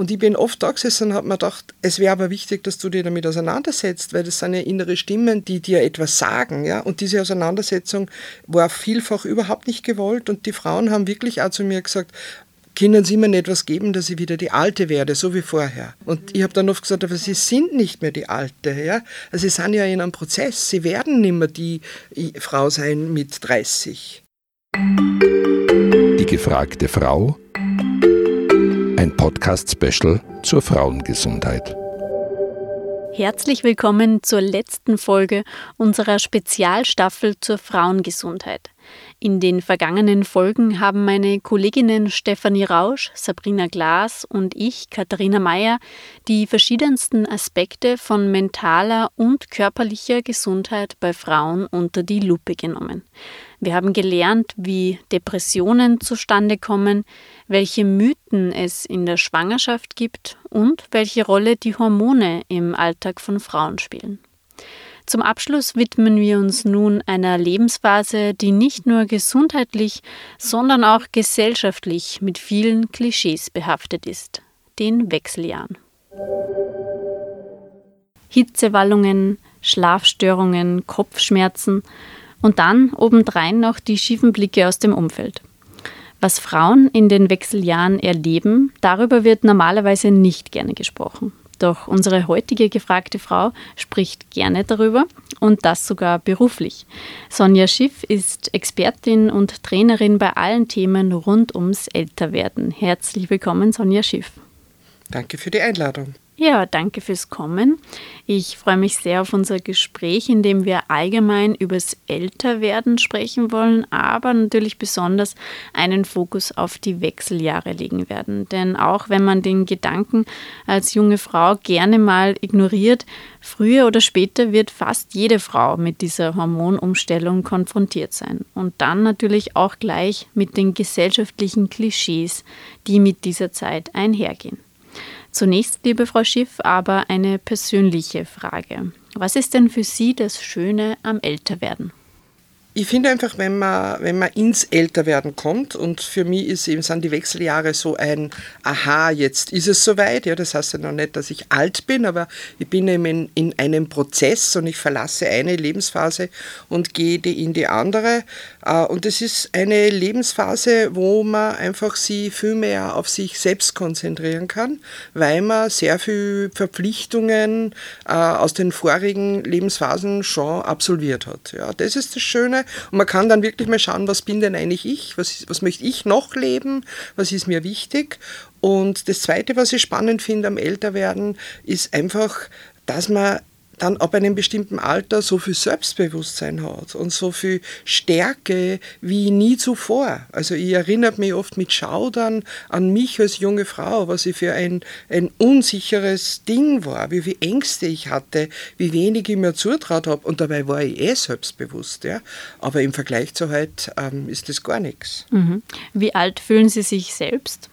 Und ich bin oft da gesessen und habe mir gedacht, es wäre aber wichtig, dass du dich damit auseinandersetzt, weil das sind ja innere Stimmen, die dir etwas sagen. Ja? Und diese Auseinandersetzung war vielfach überhaupt nicht gewollt. Und die Frauen haben wirklich auch zu mir gesagt, können Sie mir nicht etwas geben, dass ich wieder die Alte werde, so wie vorher. Und ich habe dann oft gesagt, aber Sie sind nicht mehr die Alte. Ja? Also Sie sind ja in einem Prozess. Sie werden nicht mehr die Frau sein mit 30. Die gefragte Frau. Ein Podcast-Special zur Frauengesundheit. Herzlich willkommen zur letzten Folge unserer Spezialstaffel zur Frauengesundheit. In den vergangenen Folgen haben meine Kolleginnen Stefanie Rausch, Sabrina Glas und ich, Katharina Mayer, die verschiedensten Aspekte von mentaler und körperlicher Gesundheit bei Frauen unter die Lupe genommen. Wir haben gelernt, wie Depressionen zustande kommen, welche Mythen es in der Schwangerschaft gibt und welche Rolle die Hormone im Alltag von Frauen spielen. Zum Abschluss widmen wir uns nun einer Lebensphase, die nicht nur gesundheitlich, sondern auch gesellschaftlich mit vielen Klischees behaftet ist, den Wechseljahren. Hitzewallungen, Schlafstörungen, Kopfschmerzen und dann obendrein noch die schiefen Blicke aus dem Umfeld. Was Frauen in den Wechseljahren erleben, darüber wird normalerweise nicht gerne gesprochen. Doch unsere heutige gefragte Frau spricht gerne darüber und das sogar beruflich. Sonja Schiff ist Expertin und Trainerin bei allen Themen rund ums Älterwerden. Herzlich willkommen, Sonja Schiff. Danke für die Einladung. Ja, danke fürs Kommen. Ich freue mich sehr auf unser Gespräch, in dem wir allgemein übers Älterwerden sprechen wollen, aber natürlich besonders einen Fokus auf die Wechseljahre legen werden. Denn auch wenn man den Gedanken als junge Frau gerne mal ignoriert, früher oder später wird fast jede Frau mit dieser Hormonumstellung konfrontiert sein. Und dann natürlich auch gleich mit den gesellschaftlichen Klischees, die mit dieser Zeit einhergehen. Zunächst, liebe Frau Schiff, aber eine persönliche Frage. Was ist denn für Sie das Schöne am Älterwerden? Ich finde einfach, wenn man, wenn man ins Älterwerden kommt, und für mich ist eben, sind die Wechseljahre so ein Aha, jetzt ist es soweit. Ja, das heißt ja noch nicht, dass ich alt bin, aber ich bin eben in, in einem Prozess und ich verlasse eine Lebensphase und gehe in die andere. Äh, und es ist eine Lebensphase, wo man einfach sie viel mehr auf sich selbst konzentrieren kann, weil man sehr viele Verpflichtungen äh, aus den vorigen Lebensphasen schon absolviert hat. Ja, das ist das Schöne und man kann dann wirklich mal schauen, was bin denn eigentlich ich, was, was möchte ich noch leben, was ist mir wichtig. Und das Zweite, was ich spannend finde am Älterwerden, ist einfach, dass man dann ab einem bestimmten Alter so viel Selbstbewusstsein hat und so viel Stärke wie nie zuvor. Also ich erinnere mich oft mit Schaudern an mich als junge Frau, was ich für ein, ein unsicheres Ding war, wie viele Ängste ich hatte, wie wenig ich mir zutraut habe und dabei war ich eh selbstbewusst. Ja? Aber im Vergleich zu heute ähm, ist das gar nichts. Mhm. Wie alt fühlen Sie sich selbst?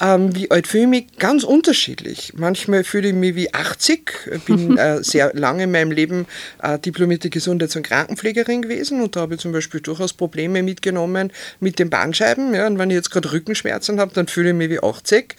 Ähm, wie alt fühle ich mich? Ganz unterschiedlich. Manchmal fühle ich mich wie 80. Ich bin äh, sehr lange in meinem Leben äh, diplomierte Gesundheits- und Krankenpflegerin gewesen und da habe ich zum Beispiel durchaus Probleme mitgenommen mit den Bandscheiben. Ja, und wenn ich jetzt gerade Rückenschmerzen habe, dann fühle ich mich wie 80.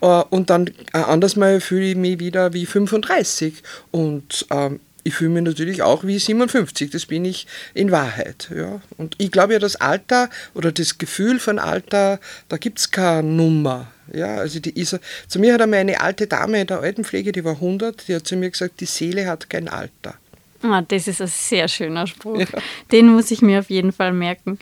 Äh, und dann äh, anders mal fühle ich mich wieder wie 35. Und ähm, ich fühle mich natürlich auch wie 57, das bin ich in Wahrheit. Ja. Und ich glaube ja, das Alter oder das Gefühl von Alter, da gibt es keine Nummer. Ja, also die ist, zu mir hat einmal eine alte Dame in der Altenpflege, die war 100, die hat zu mir gesagt, die Seele hat kein Alter. Ah, das ist ein sehr schöner Spruch. Ja. Den muss ich mir auf jeden Fall merken.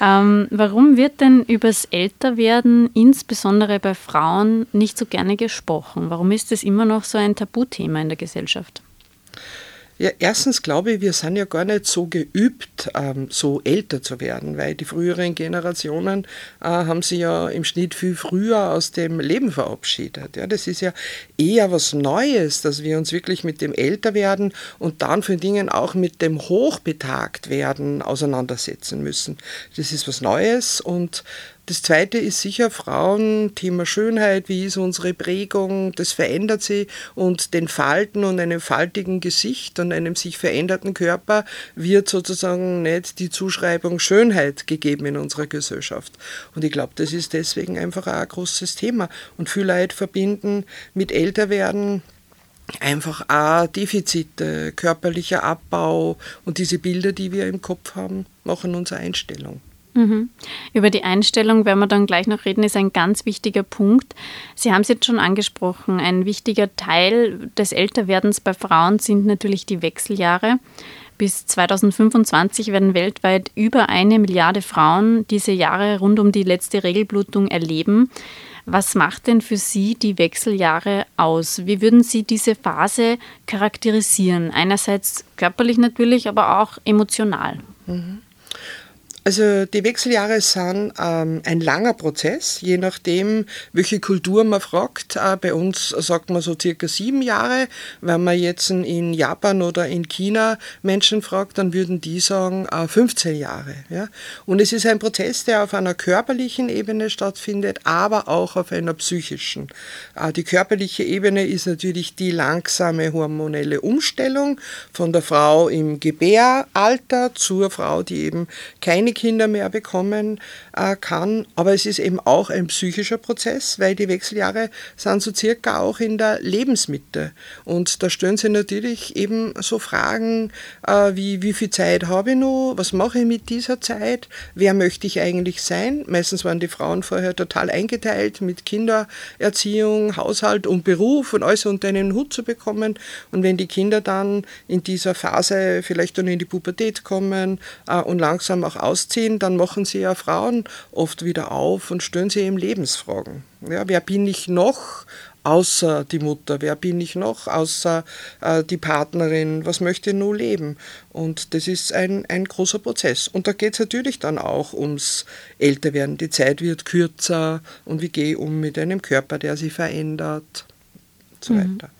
Ähm, warum wird denn übers Älterwerden, insbesondere bei Frauen, nicht so gerne gesprochen? Warum ist das immer noch so ein Tabuthema in der Gesellschaft? Ja, erstens glaube ich, wir sind ja gar nicht so geübt, ähm, so älter zu werden, weil die früheren Generationen äh, haben sich ja im Schnitt viel früher aus dem Leben verabschiedet. Ja, das ist ja eher was Neues, dass wir uns wirklich mit dem Älterwerden und dann für Dingen auch mit dem Hochbetagt werden auseinandersetzen müssen. Das ist was Neues und Das zweite ist sicher Frauen, Thema Schönheit, wie ist unsere Prägung, das verändert sie und den Falten und einem faltigen Gesicht und einem sich veränderten Körper wird sozusagen nicht die Zuschreibung Schönheit gegeben in unserer Gesellschaft. Und ich glaube, das ist deswegen einfach auch ein großes Thema. Und viele Leute verbinden mit Älterwerden einfach auch Defizite, körperlicher Abbau und diese Bilder, die wir im Kopf haben, machen unsere Einstellung. Mhm. Über die Einstellung werden wir dann gleich noch reden, ist ein ganz wichtiger Punkt. Sie haben es jetzt schon angesprochen, ein wichtiger Teil des Älterwerdens bei Frauen sind natürlich die Wechseljahre. Bis 2025 werden weltweit über eine Milliarde Frauen diese Jahre rund um die letzte Regelblutung erleben. Was macht denn für Sie die Wechseljahre aus? Wie würden Sie diese Phase charakterisieren? Einerseits körperlich natürlich, aber auch emotional. Mhm. Also die Wechseljahre sind ähm, ein langer Prozess, je nachdem, welche Kultur man fragt. Äh, bei uns sagt man so circa sieben Jahre. Wenn man jetzt in Japan oder in China Menschen fragt, dann würden die sagen äh, 15 Jahre. Ja? Und es ist ein Prozess, der auf einer körperlichen Ebene stattfindet, aber auch auf einer psychischen. Äh, die körperliche Ebene ist natürlich die langsame hormonelle Umstellung von der Frau im Gebäralter zur Frau, die eben keine Kinder mehr bekommen äh, kann. Aber es ist eben auch ein psychischer Prozess, weil die Wechseljahre sind so circa auch in der Lebensmitte. Und da stellen sie natürlich eben so Fragen äh, wie, wie viel Zeit habe ich noch, was mache ich mit dieser Zeit, wer möchte ich eigentlich sein. Meistens waren die Frauen vorher total eingeteilt mit Kindererziehung, Haushalt und Beruf und alles unter einen Hut zu bekommen. Und wenn die Kinder dann in dieser Phase vielleicht dann in die Pubertät kommen äh, und langsam auch aus ausziehen, dann machen sie ja Frauen oft wieder auf und stellen sie eben Lebensfragen. Ja, wer bin ich noch außer die Mutter? Wer bin ich noch außer äh, die Partnerin? Was möchte ich nur leben? Und das ist ein, ein großer Prozess. Und da geht es natürlich dann auch ums Älterwerden. Die Zeit wird kürzer und wie gehe ich um mit einem Körper, der sich verändert und so mhm. weiter.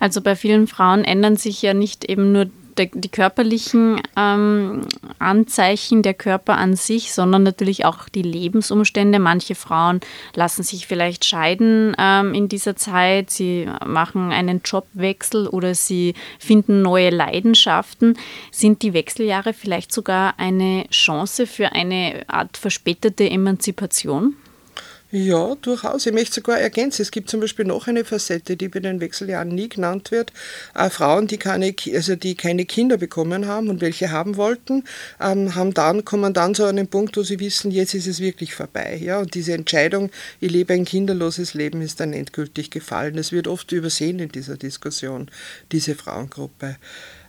Also bei vielen Frauen ändern sich ja nicht eben nur der, die körperlichen ähm, Anzeichen der Körper an sich, sondern natürlich auch die Lebensumstände. Manche Frauen lassen sich vielleicht scheiden ähm, in dieser Zeit, sie machen einen Jobwechsel oder sie finden neue Leidenschaften. Sind die Wechseljahre vielleicht sogar eine Chance für eine Art verspätete Emanzipation? Ja, durchaus. Ich möchte sogar ergänzen, es gibt zum Beispiel noch eine Facette, die bei den Wechseljahren nie genannt wird. Äh, Frauen, die keine, also die keine Kinder bekommen haben und welche haben wollten, ähm, haben dann, kommen dann zu einem Punkt, wo sie wissen, jetzt ist es wirklich vorbei. Ja? Und diese Entscheidung, ich lebe ein kinderloses Leben, ist dann endgültig gefallen. Das wird oft übersehen in dieser Diskussion, diese Frauengruppe.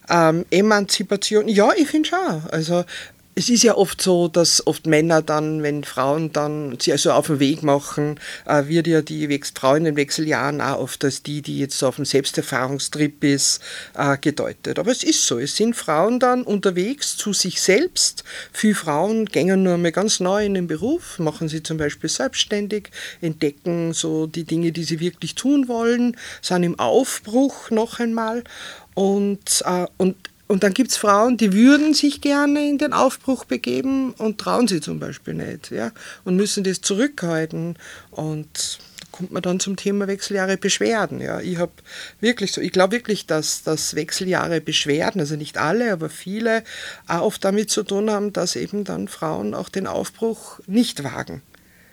Ähm, Emanzipation, ja, ich finde schon. Also es ist ja oft so, dass oft Männer dann, wenn Frauen dann sich also auf den Weg machen, äh, wird ja die Frau in den Wechseljahren auch oft als die, die jetzt auf dem Selbsterfahrungstrip ist, äh, gedeutet. Aber es ist so, es sind Frauen dann unterwegs zu sich selbst. Viele Frauen gehen nur mal ganz neu in den Beruf, machen sie zum Beispiel selbstständig, entdecken so die Dinge, die sie wirklich tun wollen, sind im Aufbruch noch einmal und, äh, und und dann gibt es Frauen, die würden sich gerne in den Aufbruch begeben und trauen sie zum Beispiel nicht ja, und müssen das zurückhalten. Und da kommt man dann zum Thema Wechseljahre Beschwerden. Ja. Ich habe wirklich so, ich glaube wirklich, dass, dass Wechseljahre Beschwerden, also nicht alle, aber viele, auch oft damit zu tun haben, dass eben dann Frauen auch den Aufbruch nicht wagen.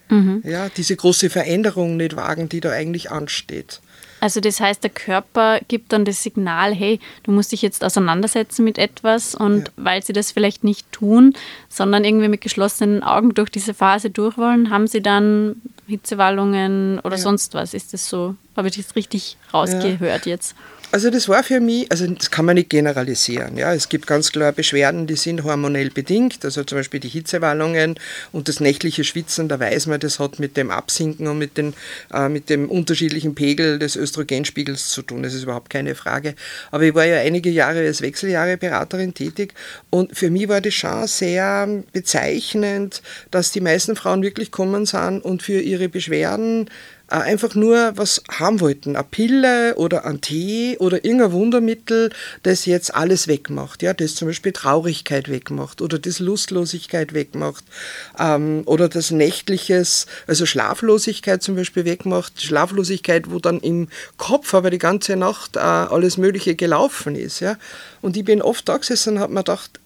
Mhm. Ja, diese große Veränderung nicht wagen, die da eigentlich ansteht. Also das heißt, der Körper gibt dann das Signal, hey, du musst dich jetzt auseinandersetzen mit etwas und ja. weil sie das vielleicht nicht tun, sondern irgendwie mit geschlossenen Augen durch diese Phase durchwollen, haben sie dann Hitzewallungen oder ja. sonst was. Ist das so? Habe ich das richtig rausgehört ja. jetzt? Also das war für mich, also das kann man nicht generalisieren. Ja. Es gibt ganz klar Beschwerden, die sind hormonell bedingt, also zum Beispiel die Hitzewallungen und das nächtliche Schwitzen, da weiß man, das hat mit dem Absinken und mit, den, äh, mit dem unterschiedlichen Pegel des Östrogenspiegels zu tun, das ist überhaupt keine Frage. Aber ich war ja einige Jahre als Wechseljahre-Beraterin tätig und für mich war das schon sehr bezeichnend, dass die meisten Frauen wirklich kommen sind und für ihre Beschwerden einfach nur was haben wollten, eine Pille oder ein Tee oder irgendein Wundermittel, das jetzt alles wegmacht, ja, das zum Beispiel Traurigkeit wegmacht oder das Lustlosigkeit wegmacht. Ähm, oder das Nächtliches, also Schlaflosigkeit zum Beispiel wegmacht, Schlaflosigkeit, wo dann im Kopf aber die ganze Nacht äh, alles Mögliche gelaufen ist, ja, und ich bin oft da gesessen und habe mir gedacht,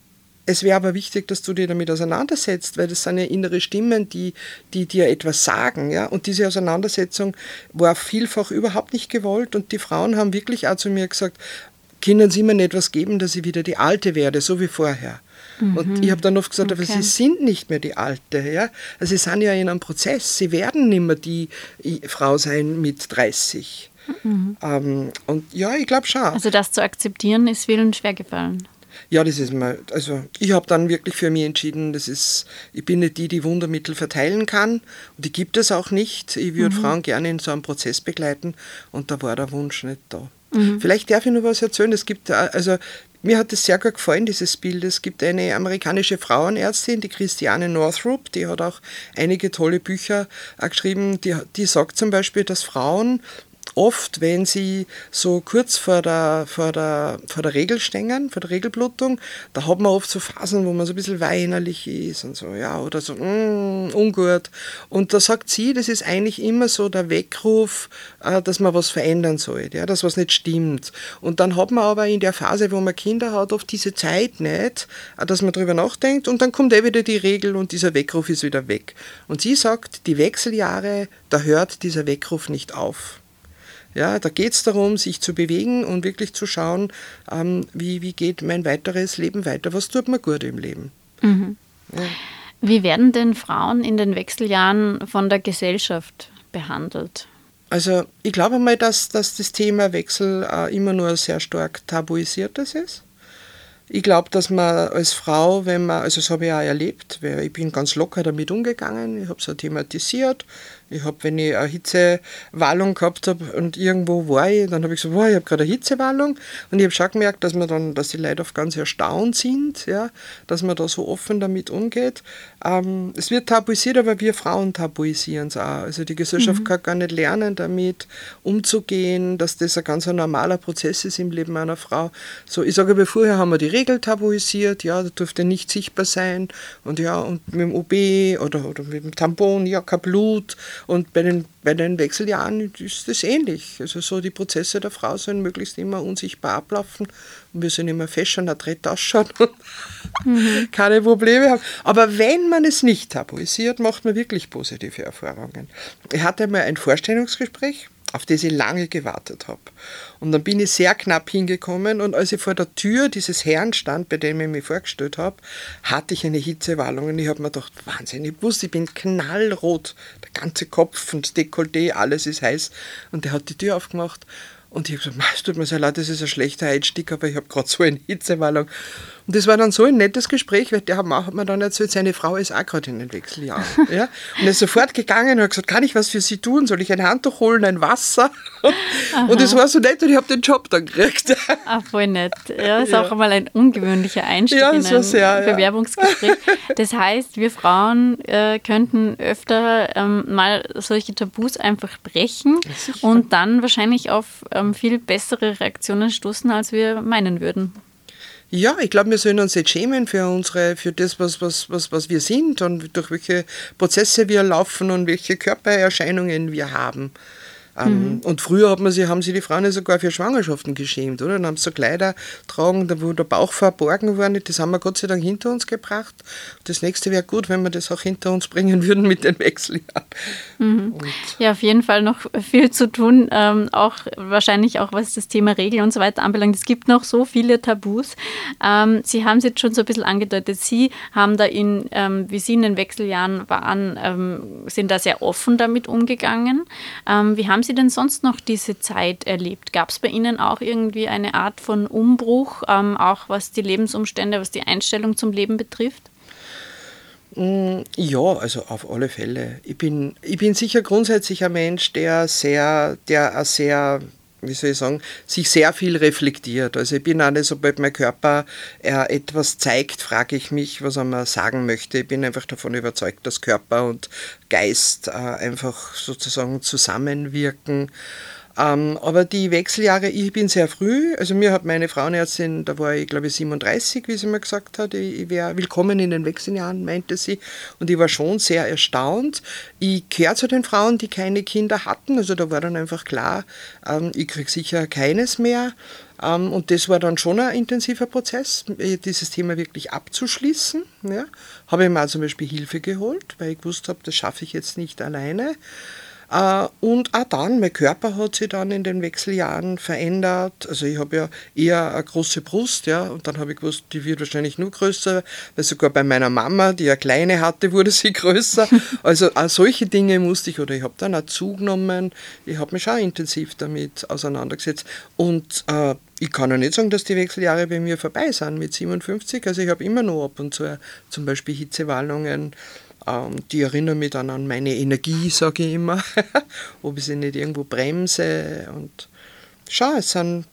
es wäre aber wichtig, dass du dich damit auseinandersetzt, weil das sind ja innere Stimmen, die, die dir etwas sagen. Ja? Und diese Auseinandersetzung war vielfach überhaupt nicht gewollt. Und die Frauen haben wirklich auch zu mir gesagt, können Sie mir nicht etwas geben, dass ich wieder die Alte werde, so wie vorher. Mhm. Und ich habe dann oft gesagt, okay. aber Sie sind nicht mehr die Alte. Ja? Also Sie sind ja in einem Prozess. Sie werden nicht mehr die Frau sein mit 30. Mhm. Ähm, und ja, ich glaube schon. Also das zu akzeptieren ist vielen schwer gefallen. Ja, das ist mal, also ich habe dann wirklich für mich entschieden, das ist, ich bin nicht die, die Wundermittel verteilen kann und die gibt es auch nicht. Ich würde mhm. Frauen gerne in so einem Prozess begleiten und da war der Wunsch nicht da. Mhm. Vielleicht darf ich noch was erzählen. Es gibt, also mir hat es sehr gut gefallen, dieses Bild. Es gibt eine amerikanische Frauenärztin, die Christiane Northrup, die hat auch einige tolle Bücher geschrieben. Die, die sagt zum Beispiel, dass Frauen oft, wenn sie so kurz vor der, vor der, vor der Regel stehen, vor der Regelblutung, da hat man oft so Phasen, wo man so ein bisschen weinerlich ist und so, ja, oder so, mm, ungut. Und da sagt sie, das ist eigentlich immer so der Weckruf, äh, dass man was verändern sollte, ja, dass was nicht stimmt. Und dann hat man aber in der Phase, wo man Kinder hat, oft diese Zeit nicht, äh, dass man darüber nachdenkt und dann kommt eh wieder die Regel und dieser Weckruf ist wieder weg. Und sie sagt, die Wechseljahre, da hört dieser Weckruf nicht auf. Ja, da geht es darum, sich zu bewegen und wirklich zu schauen, ähm, wie, wie geht mein weiteres Leben weiter, was tut mir gut im Leben. Mhm. Ja. Wie werden denn Frauen in den Wechseljahren von der Gesellschaft behandelt? Also ich glaube mal, dass, dass das Thema Wechsel äh, immer nur sehr stark tabuisiertes ist. Ich glaube, dass man als Frau, wenn man, also das habe ich auch erlebt, weil ich bin ganz locker damit umgegangen, ich habe es auch thematisiert, ich habe, wenn ich eine Hitzewallung gehabt habe und irgendwo war ich, dann habe ich gesagt, wow, ich habe gerade eine Hitzewallung. Und ich habe schon gemerkt, dass man dann, dass die Leute oft ganz erstaunt sind, ja, dass man da so offen damit umgeht. Ähm, es wird tabuisiert, aber wir Frauen tabuisieren es auch. Also die Gesellschaft mhm. kann gar nicht lernen, damit umzugehen, dass das ein ganz normaler Prozess ist im Leben einer Frau. So, ich sage aber vorher haben wir die Regel tabuisiert, ja, da durfte nicht sichtbar sein und ja, und mit dem OB oder, oder mit dem Tampon, ja, kein Blut und bei den, bei den Wechseljahren ist das ähnlich. Also so die Prozesse der Frau sollen möglichst immer unsichtbar ablaufen und wir sollen immer fesch und adrett ausschauen und mhm. keine Probleme haben. Aber wenn man es nicht tabuisiert, macht man wirklich positive Erfahrungen. Ich hatte mal ein Vorstellungsgespräch auf das ich lange gewartet habe. Und dann bin ich sehr knapp hingekommen und als ich vor der Tür dieses Herrn stand, bei dem ich mich vorgestellt habe, hatte ich eine Hitzewallung und ich habe mir gedacht, Wahnsinn, ich wusste, ich bin knallrot, der ganze Kopf und das Dekolleté, alles ist heiß. Und der hat die Tür aufgemacht und ich habe gesagt, es tut mir sehr leid, das ist ein schlechter Einstieg, aber ich habe gerade so eine Hitzewallung. Und das war dann so ein nettes Gespräch, weil der hat mir dann erzählt, seine Frau ist auch gerade in den Wechseljahren. ja? Und er ist sofort gegangen und hat gesagt, kann ich was für Sie tun? Soll ich ein Handtuch holen, ein Wasser? und das war so nett und ich habe den Job dann gekriegt. ah, voll nett. Ja, ist ja. auch einmal ein ungewöhnlicher Einstieg ja, in ein sehr, Bewerbungsgespräch. Ja. Das heißt, wir Frauen äh, könnten öfter ähm, mal solche Tabus einfach brechen und dann wahrscheinlich auf ähm, viel bessere Reaktionen stoßen, als wir meinen würden. Ja, ich glaube, wir sollen uns nicht schämen für unsere, für das, was, was, was, was wir sind und durch welche Prozesse wir laufen und welche Körpererscheinungen wir haben. Ähm, mhm. Und früher hat man sie, haben sie die Frauen ja sogar für Schwangerschaften geschämt, oder? Dann haben sie so Kleider tragen, wo der Bauch verborgen war. Das haben wir Gott sei Dank hinter uns gebracht. Das nächste wäre gut, wenn wir das auch hinter uns bringen würden mit den Wechseljahren. Mhm. Ja, auf jeden Fall noch viel zu tun, ähm, auch wahrscheinlich auch was das Thema Regeln und so weiter anbelangt. Es gibt noch so viele Tabus. Ähm, sie haben es jetzt schon so ein bisschen angedeutet. Sie haben da in, ähm, wie Sie in den Wechseljahren waren, ähm, sind da sehr offen damit umgegangen. Ähm, wie haben haben Sie denn sonst noch diese Zeit erlebt? Gab es bei Ihnen auch irgendwie eine Art von Umbruch, ähm, auch was die Lebensumstände, was die Einstellung zum Leben betrifft? Mm, ja, also auf alle Fälle. Ich bin, ich bin sicher grundsätzlich ein Mensch, der sehr, der sehr wie soll ich sagen, sich sehr viel reflektiert. Also ich bin auch nicht, sobald mein Körper äh, etwas zeigt, frage ich mich, was er mir sagen möchte. Ich bin einfach davon überzeugt, dass Körper und Geist äh, einfach sozusagen zusammenwirken. Ähm, aber die Wechseljahre, ich bin sehr früh, also mir hat meine Frauenärztin, da war ich glaube ich 37, wie sie mir gesagt hat, ich wäre willkommen in den Wechseljahren, meinte sie. Und ich war schon sehr erstaunt. Ich gehöre zu den Frauen, die keine Kinder hatten, also da war dann einfach klar, ähm, ich kriege sicher keines mehr. Ähm, und das war dann schon ein intensiver Prozess, dieses Thema wirklich abzuschließen. Ja. Habe ich mir zum Beispiel Hilfe geholt, weil ich gewusst habe, das schaffe ich jetzt nicht alleine. Äh, und auch dann, mein Körper hat sich dann in den Wechseljahren verändert. Also ich habe ja eher eine große Brust, ja, und dann habe ich gewusst, die wird wahrscheinlich nur größer, weil sogar bei meiner Mama, die ja kleine hatte, wurde sie größer. Also auch solche Dinge musste ich, oder ich habe dann auch zugenommen, ich habe mich auch intensiv damit auseinandergesetzt. Und äh, ich kann ja nicht sagen, dass die Wechseljahre bei mir vorbei sind mit 57. Also ich habe immer noch ab und zu zum Beispiel Hitzewallungen die erinnern mich dann an meine Energie, sage ich immer, ob ich sie nicht irgendwo bremse. Und schau, es sind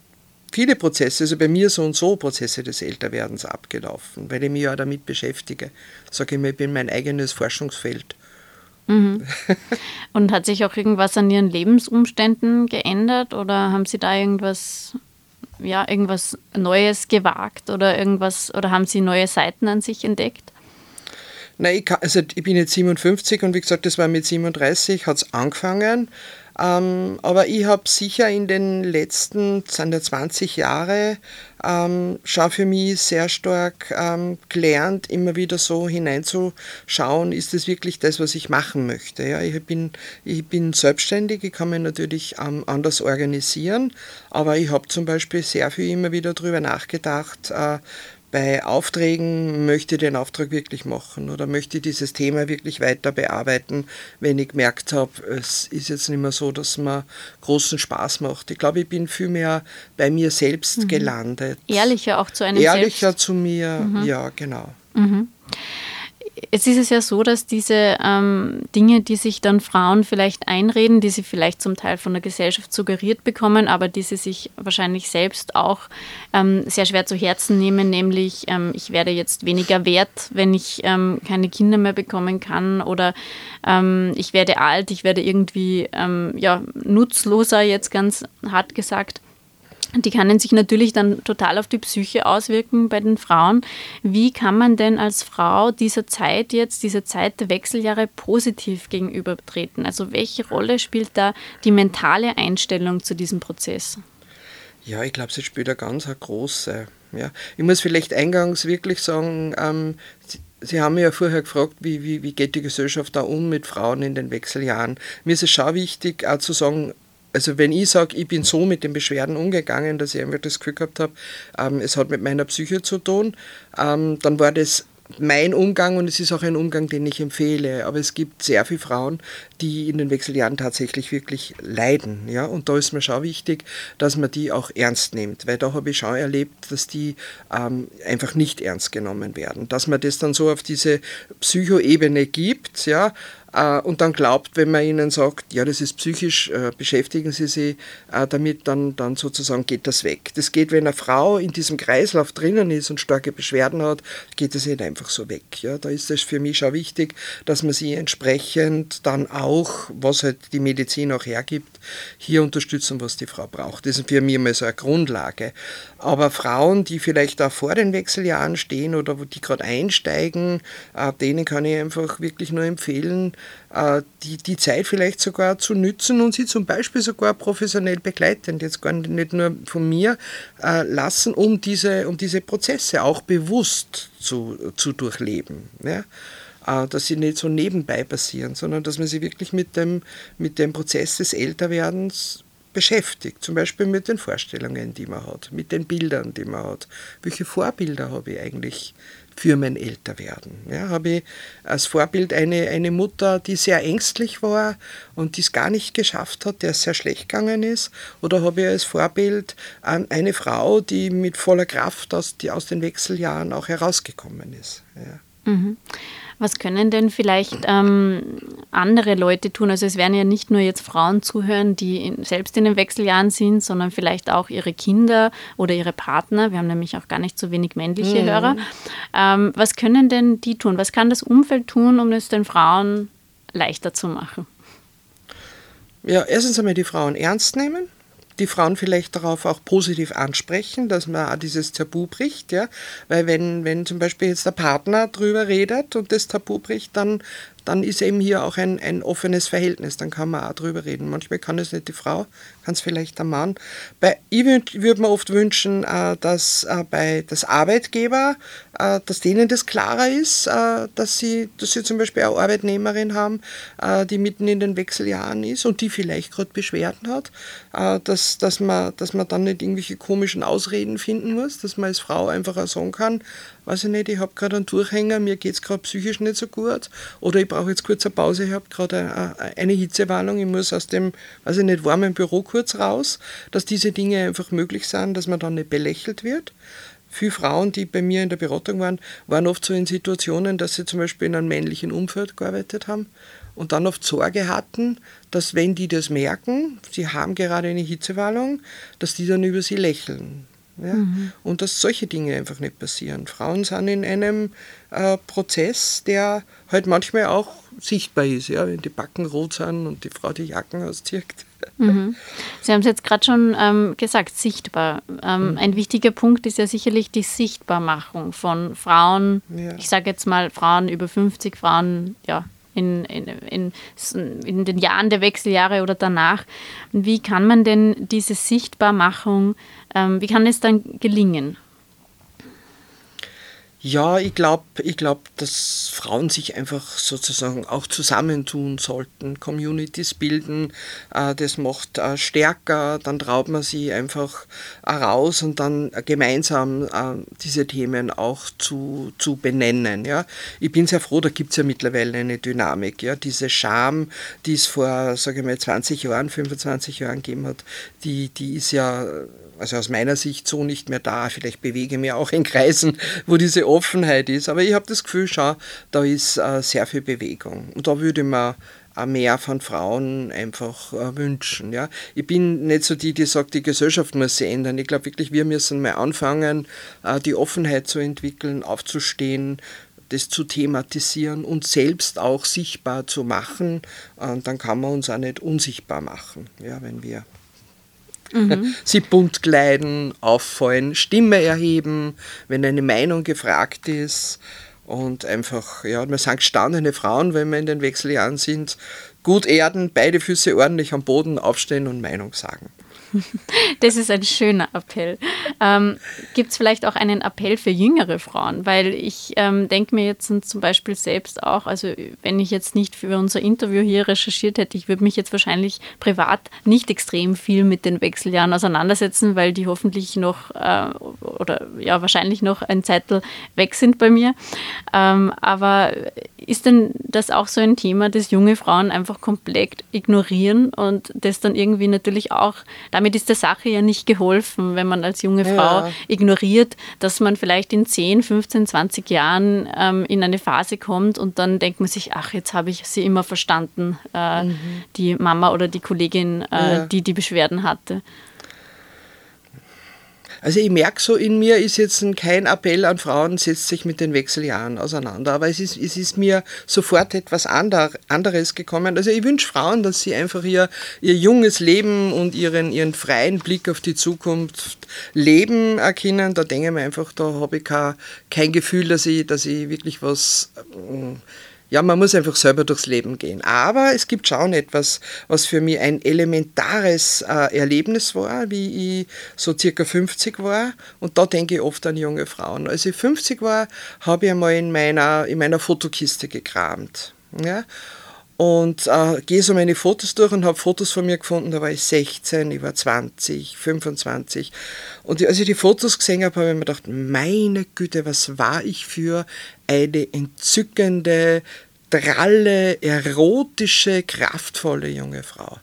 viele Prozesse, also bei mir so und so Prozesse des Älterwerdens abgelaufen, weil ich mich ja damit beschäftige. Sage ich mir, ich bin mein eigenes Forschungsfeld. Mhm. Und hat sich auch irgendwas an Ihren Lebensumständen geändert oder haben Sie da irgendwas, ja, irgendwas Neues gewagt oder irgendwas oder haben Sie neue Seiten an sich entdeckt? Nein, ich, kann, also ich bin jetzt 57 und wie gesagt, das war mit 37, hat es angefangen. Ähm, aber ich habe sicher in den letzten, sind ja 20 Jahre, ähm, schon für mich sehr stark ähm, gelernt, immer wieder so hineinzuschauen, ist das wirklich das, was ich machen möchte. Ja, ich, bin, ich bin selbstständig, ich kann mich natürlich ähm, anders organisieren, aber ich habe zum Beispiel sehr viel immer wieder darüber nachgedacht, äh, bei Aufträgen möchte ich den Auftrag wirklich machen oder möchte ich dieses Thema wirklich weiter bearbeiten, wenn ich gemerkt habe, es ist jetzt nicht mehr so, dass man großen Spaß macht. Ich glaube, ich bin viel mehr bei mir selbst mhm. gelandet. Ehrlicher auch zu einem Ehrlicher selbst. zu mir, mhm. ja, genau. Mhm. Jetzt ist es ja so, dass diese ähm, Dinge, die sich dann Frauen vielleicht einreden, die sie vielleicht zum Teil von der Gesellschaft suggeriert bekommen, aber die sie sich wahrscheinlich selbst auch ähm, sehr schwer zu Herzen nehmen, nämlich ähm, ich werde jetzt weniger wert, wenn ich ähm, keine Kinder mehr bekommen kann oder ähm, ich werde alt, ich werde irgendwie ähm, ja, nutzloser, jetzt ganz hart gesagt. Die können sich natürlich dann total auf die Psyche auswirken bei den Frauen. Wie kann man denn als Frau dieser Zeit jetzt, dieser Zeit der Wechseljahre positiv gegenübertreten? Also welche Rolle spielt da die mentale Einstellung zu diesem Prozess? Ja, ich glaube, sie spielt eine ganz eine große. Ja. Ich muss vielleicht eingangs wirklich sagen, ähm, sie, Sie haben mich ja vorher gefragt, wie, wie, wie geht die Gesellschaft da um mit Frauen in den Wechseljahren. Mir ist es schon wichtig, auch zu sagen, also wenn ich sage, ich bin so mit den Beschwerden umgegangen, dass ich einfach das Gefühl gehabt habe, ähm, es hat mit meiner Psyche zu tun, ähm, dann war das mein Umgang und es ist auch ein Umgang, den ich empfehle. Aber es gibt sehr viele Frauen, die in den Wechseljahren tatsächlich wirklich leiden. Ja? Und da ist mir schon wichtig, dass man die auch ernst nimmt, weil da habe ich schon erlebt, dass die ähm, einfach nicht ernst genommen werden. Dass man das dann so auf diese Psychoebene gibt, ja, äh, und dann glaubt, wenn man ihnen sagt, ja, das ist psychisch, äh, beschäftigen Sie sich äh, damit, dann, dann sozusagen geht das weg. Das geht, wenn eine Frau in diesem Kreislauf drinnen ist und starke Beschwerden hat, geht das nicht einfach so weg. Ja, da ist es für mich schon wichtig, dass man sie entsprechend dann auch, was halt die Medizin auch hergibt, hier unterstützen, was die Frau braucht. Das ist für mich mal so eine Grundlage. Aber Frauen, die vielleicht auch vor den Wechseljahren stehen oder die gerade einsteigen, denen kann ich einfach wirklich nur empfehlen, äh, die, die Zeit vielleicht sogar zu nützen und sie zum Beispiel sogar professionell begleitend, jetzt gar nicht nur von mir, äh, lassen, um diese, um diese Prozesse auch bewusst zu, zu durchleben. Ja? Äh, dass sie nicht so nebenbei passieren, sondern dass man sie wirklich mit dem, mit dem Prozess des Älterwerdens beschäftigt, zum Beispiel mit den Vorstellungen, die man hat, mit den Bildern, die man hat. Welche Vorbilder habe ich eigentlich für mein Älterwerden. Ja, habe ich als Vorbild eine, eine Mutter, die sehr ängstlich war und die es gar nicht geschafft hat, der es sehr schlecht gegangen ist? Oder habe ich als Vorbild eine Frau, die mit voller Kraft aus, die aus den Wechseljahren auch herausgekommen ist? Ja. Mhm. Was können denn vielleicht ähm, andere Leute tun? Also es werden ja nicht nur jetzt Frauen zuhören, die in, selbst in den Wechseljahren sind, sondern vielleicht auch ihre Kinder oder ihre Partner. Wir haben nämlich auch gar nicht so wenig männliche mhm. Hörer. Ähm, was können denn die tun? Was kann das Umfeld tun, um es den Frauen leichter zu machen? Ja, erstens einmal die Frauen ernst nehmen die Frauen vielleicht darauf auch positiv ansprechen, dass man auch dieses Tabu bricht, ja. Weil wenn, wenn zum Beispiel jetzt der Partner drüber redet und das Tabu bricht, dann dann ist eben hier auch ein, ein offenes Verhältnis, dann kann man auch drüber reden. Manchmal kann es nicht die Frau, kann es vielleicht der Mann. Bei, ich würde würd mir oft wünschen, äh, dass äh, bei das Arbeitgeber, äh, dass denen das klarer ist, dass, sie, dass sie zum Beispiel eine Arbeitnehmerin haben, die mitten in den Wechseljahren ist und die vielleicht gerade Beschwerden hat, dass, dass, man, dass man dann nicht irgendwelche komischen Ausreden finden muss, dass man als Frau einfach auch sagen kann, weiß ich nicht, ich habe gerade einen Durchhänger, mir geht es gerade psychisch nicht so gut oder ich brauche jetzt kurz eine Pause, ich habe gerade eine Hitzewarnung, ich muss aus dem, weiß ich nicht, warmen Büro kurz raus, dass diese Dinge einfach möglich sind, dass man dann nicht belächelt wird. Viele Frauen, die bei mir in der Beratung waren, waren oft so in Situationen, dass sie zum Beispiel in einem männlichen Umfeld gearbeitet haben und dann oft Sorge hatten, dass wenn die das merken, sie haben gerade eine Hitzewallung, dass die dann über sie lächeln. Ja? Mhm. Und dass solche Dinge einfach nicht passieren. Frauen sind in einem äh, Prozess, der halt manchmal auch sichtbar ist, ja? wenn die Backen rot sind und die Frau die Jacken auszieht. Mhm. Sie haben es jetzt gerade schon ähm, gesagt, sichtbar. Ähm, mhm. Ein wichtiger Punkt ist ja sicherlich die Sichtbarmachung von Frauen, ja. ich sage jetzt mal Frauen über 50, Frauen, ja, in, in, in, in, den Jahren der Wechseljahre oder danach. Wie kann man denn diese Sichtbarmachung, ähm, wie kann es dann gelingen? Ja, ich glaube, ich glaub, dass Frauen sich einfach sozusagen auch zusammentun sollten, Communities bilden. Äh, das macht äh, stärker, dann traut man sie einfach raus und dann gemeinsam äh, diese Themen auch zu, zu benennen. Ja. Ich bin sehr froh, da gibt es ja mittlerweile eine Dynamik. Ja. Diese Scham, die es vor, sage ich mal, 20 Jahren, 25 Jahren gegeben hat, die, die ist ja also aus meiner Sicht so nicht mehr da. Vielleicht bewege ich mich auch in Kreisen, wo diese Offenheit ist. Aber ich habe das Gefühl, schau, da ist äh, sehr viel Bewegung. Und da würde mir mehr von Frauen einfach äh, wünschen. Ja. Ich bin nicht so die, die sagt, die Gesellschaft muss sich ändern. Ich glaube wirklich, wir müssen mal anfangen, äh, die Offenheit zu entwickeln, aufzustehen, das zu thematisieren und selbst auch sichtbar zu machen. Und dann kann man uns auch nicht unsichtbar machen, ja, wenn wir Mhm. Sie bunt kleiden, auffallen, Stimme erheben, wenn eine Meinung gefragt ist. Und einfach, ja, wir sind gestandene Frauen, wenn wir in den Wechseljahren sind. Gut erden, beide Füße ordentlich am Boden aufstehen und Meinung sagen. Das ist ein schöner Appell. Ähm, Gibt es vielleicht auch einen Appell für jüngere Frauen? Weil ich ähm, denke mir jetzt zum Beispiel selbst auch, also wenn ich jetzt nicht für unser Interview hier recherchiert hätte, ich würde mich jetzt wahrscheinlich privat nicht extrem viel mit den Wechseljahren auseinandersetzen, weil die hoffentlich noch äh, oder ja wahrscheinlich noch ein Zettel weg sind bei mir. Ähm, aber ist denn das auch so ein Thema, das junge Frauen einfach komplett ignorieren und das dann irgendwie natürlich auch, damit ist der Sache ja nicht geholfen, wenn man als junge Frau ja. ignoriert, dass man vielleicht in 10, 15, 20 Jahren ähm, in eine Phase kommt und dann denkt man sich, ach, jetzt habe ich sie immer verstanden, äh, mhm. die Mama oder die Kollegin, äh, ja. die die Beschwerden hatte. Also ich merke so, in mir ist jetzt kein Appell an Frauen, setzt sich mit den Wechseljahren auseinander, aber es ist, es ist mir sofort etwas ander, anderes gekommen. Also ich wünsche Frauen, dass sie einfach ihr, ihr junges Leben und ihren, ihren freien Blick auf die Zukunft leben erkennen. Da denke ich mir einfach, da habe ich kein, kein Gefühl, dass ich, dass ich wirklich was... Äh, ja, man muss einfach selber durchs Leben gehen. Aber es gibt schon etwas, was für mich ein elementares äh, Erlebnis war, wie ich so circa 50 war. Und da denke ich oft an junge Frauen. Als ich 50 war, habe ich einmal in meiner, in meiner Fotokiste gekramt. Ja? Und äh, gehe so meine Fotos durch und habe Fotos von mir gefunden, da war ich 16, ich war 20, 25. Und als ich die Fotos gesehen habe, habe ich mir gedacht, meine Güte, was war ich für eine entzückende, dralle, erotische, kraftvolle junge Frau.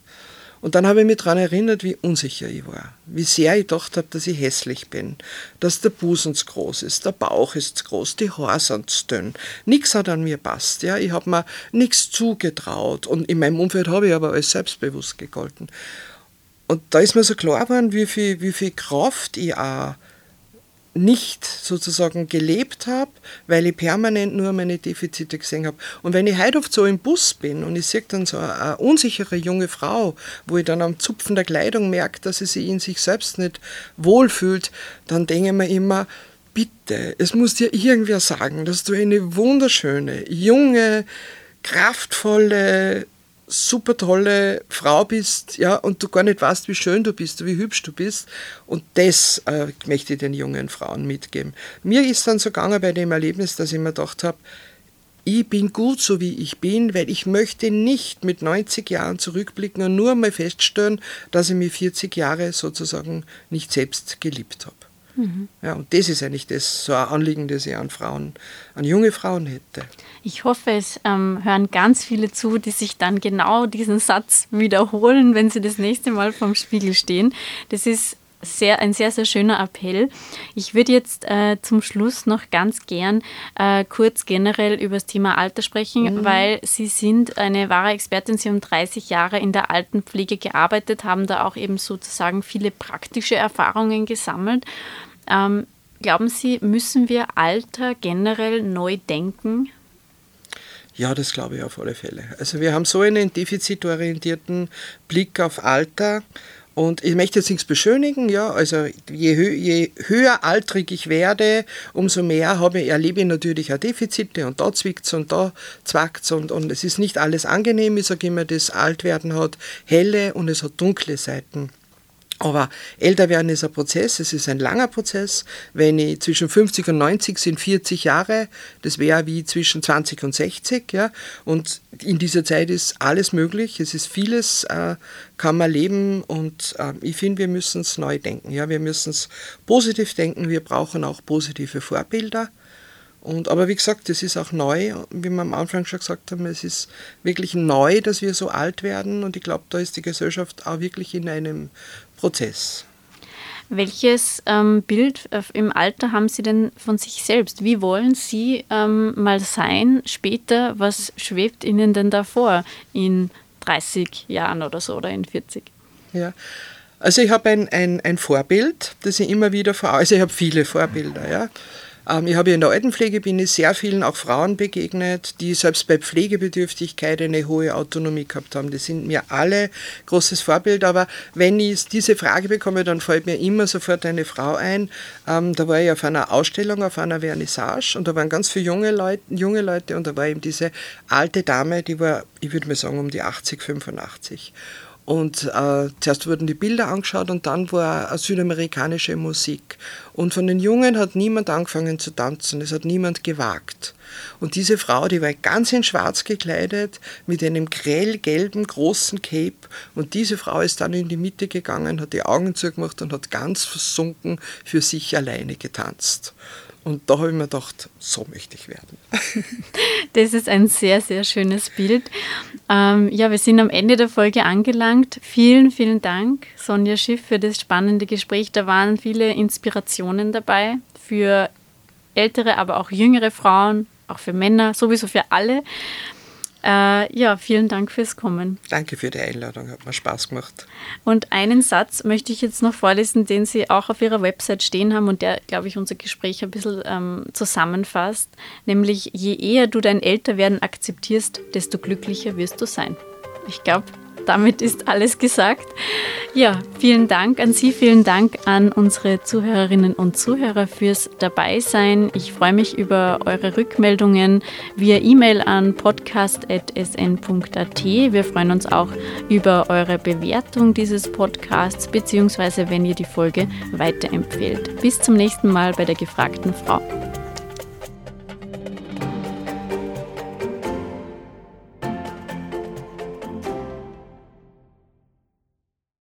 Und dann habe ich mich daran erinnert, wie unsicher ich war. Wie sehr ich gedacht habe, dass ich hässlich bin. Dass der Busen zu groß ist, der Bauch ist zu groß, die Haare sind zu dünn. Nichts hat an mir passt. Ja? Ich habe mir nichts zugetraut. Und in meinem Umfeld habe ich aber als selbstbewusst gegolten. Und da ist mir so klar geworden, wie viel, wie viel Kraft ich auch nicht sozusagen gelebt habe, weil ich permanent nur meine Defizite gesehen habe. Und wenn ich heute oft so im Bus bin und ich sehe dann so eine unsichere junge Frau, wo ich dann am Zupfen der Kleidung merke, dass sie sich in sich selbst nicht wohlfühlt, dann denke ich mir immer, bitte, es muss dir irgendwer sagen, dass du eine wunderschöne, junge, kraftvolle, super tolle Frau bist, ja, und du gar nicht weißt, wie schön du bist, wie hübsch du bist. Und das äh, möchte ich den jungen Frauen mitgeben. Mir ist dann so gegangen bei dem Erlebnis, dass ich mir gedacht habe, ich bin gut so wie ich bin, weil ich möchte nicht mit 90 Jahren zurückblicken und nur mal feststellen, dass ich mich 40 Jahre sozusagen nicht selbst geliebt habe. Mhm. Ja, und das ist eigentlich das, so ein Anliegen, das ich an Frauen, an junge Frauen hätte. Ich hoffe, es ähm, hören ganz viele zu, die sich dann genau diesen Satz wiederholen, wenn sie das nächste Mal vorm Spiegel stehen. Das ist sehr, ein sehr, sehr schöner Appell. Ich würde jetzt äh, zum Schluss noch ganz gern äh, kurz generell über das Thema Alter sprechen, mhm. weil Sie sind eine wahre Expertin. Sie haben 30 Jahre in der Altenpflege gearbeitet, haben da auch eben sozusagen viele praktische Erfahrungen gesammelt. Ähm, glauben Sie, müssen wir Alter generell neu denken? Ja, das glaube ich auf alle Fälle. Also wir haben so einen defizitorientierten Blick auf Alter. Und ich möchte jetzt nichts beschönigen, ja, also je, hö je höher altrig ich werde, umso mehr habe, erlebe ich natürlich auch Defizite und da zwickt es und da zwackt es und, und es ist nicht alles angenehm. Ich sage immer, das Altwerden hat helle und es hat dunkle Seiten. Aber älter werden ist ein Prozess, es ist ein langer Prozess. Wenn ich zwischen 50 und 90 sind 40 Jahre, das wäre wie zwischen 20 und 60. Ja? Und in dieser Zeit ist alles möglich, es ist vieles, äh, kann man leben und äh, ich finde, wir müssen es neu denken. Ja? Wir müssen es positiv denken, wir brauchen auch positive Vorbilder. Und, aber wie gesagt, es ist auch neu, wie wir am Anfang schon gesagt haben, es ist wirklich neu, dass wir so alt werden und ich glaube, da ist die Gesellschaft auch wirklich in einem Prozess. Welches ähm, Bild äh, im Alter haben Sie denn von sich selbst? Wie wollen Sie ähm, mal sein später? Was schwebt Ihnen denn davor in 30 Jahren oder so oder in 40? Ja, also ich habe ein, ein, ein Vorbild, das ich immer wieder vor, also ich habe viele Vorbilder, ja. Ähm, ich habe in der Altenpflege bin ich sehr vielen auch Frauen begegnet, die selbst bei Pflegebedürftigkeit eine hohe Autonomie gehabt haben. Die sind mir alle großes Vorbild. Aber wenn ich diese Frage bekomme, dann fällt mir immer sofort eine Frau ein. Ähm, da war ich auf einer Ausstellung, auf einer Vernissage und da waren ganz viele junge Leute, junge Leute und da war eben diese alte Dame, die war, ich würde mal sagen, um die 80, 85. Und äh, zuerst wurden die Bilder angeschaut und dann war südamerikanische Musik. Und von den Jungen hat niemand angefangen zu tanzen, es hat niemand gewagt. Und diese Frau, die war ganz in schwarz gekleidet, mit einem grellgelben großen Cape. Und diese Frau ist dann in die Mitte gegangen, hat die Augen zugemacht und hat ganz versunken für sich alleine getanzt. Und da habe ich mir gedacht, so möchte ich werden. Das ist ein sehr, sehr schönes Bild. Ähm, ja, wir sind am Ende der Folge angelangt. Vielen, vielen Dank, Sonja Schiff, für das spannende Gespräch. Da waren viele Inspirationen dabei für ältere, aber auch jüngere Frauen, auch für Männer, sowieso für alle. Äh, ja, vielen Dank fürs Kommen. Danke für die Einladung, hat mir Spaß gemacht. Und einen Satz möchte ich jetzt noch vorlesen, den Sie auch auf Ihrer Website stehen haben und der, glaube ich, unser Gespräch ein bisschen ähm, zusammenfasst. Nämlich, je eher du dein Älterwerden akzeptierst, desto glücklicher wirst du sein. Ich glaube, damit ist alles gesagt. Ja, vielen Dank an Sie, vielen Dank an unsere Zuhörerinnen und Zuhörer fürs Dabeisein. Ich freue mich über eure Rückmeldungen via E-Mail an podcast.sn.at. Wir freuen uns auch über eure Bewertung dieses Podcasts, beziehungsweise wenn ihr die Folge weiterempfehlt. Bis zum nächsten Mal bei der gefragten Frau.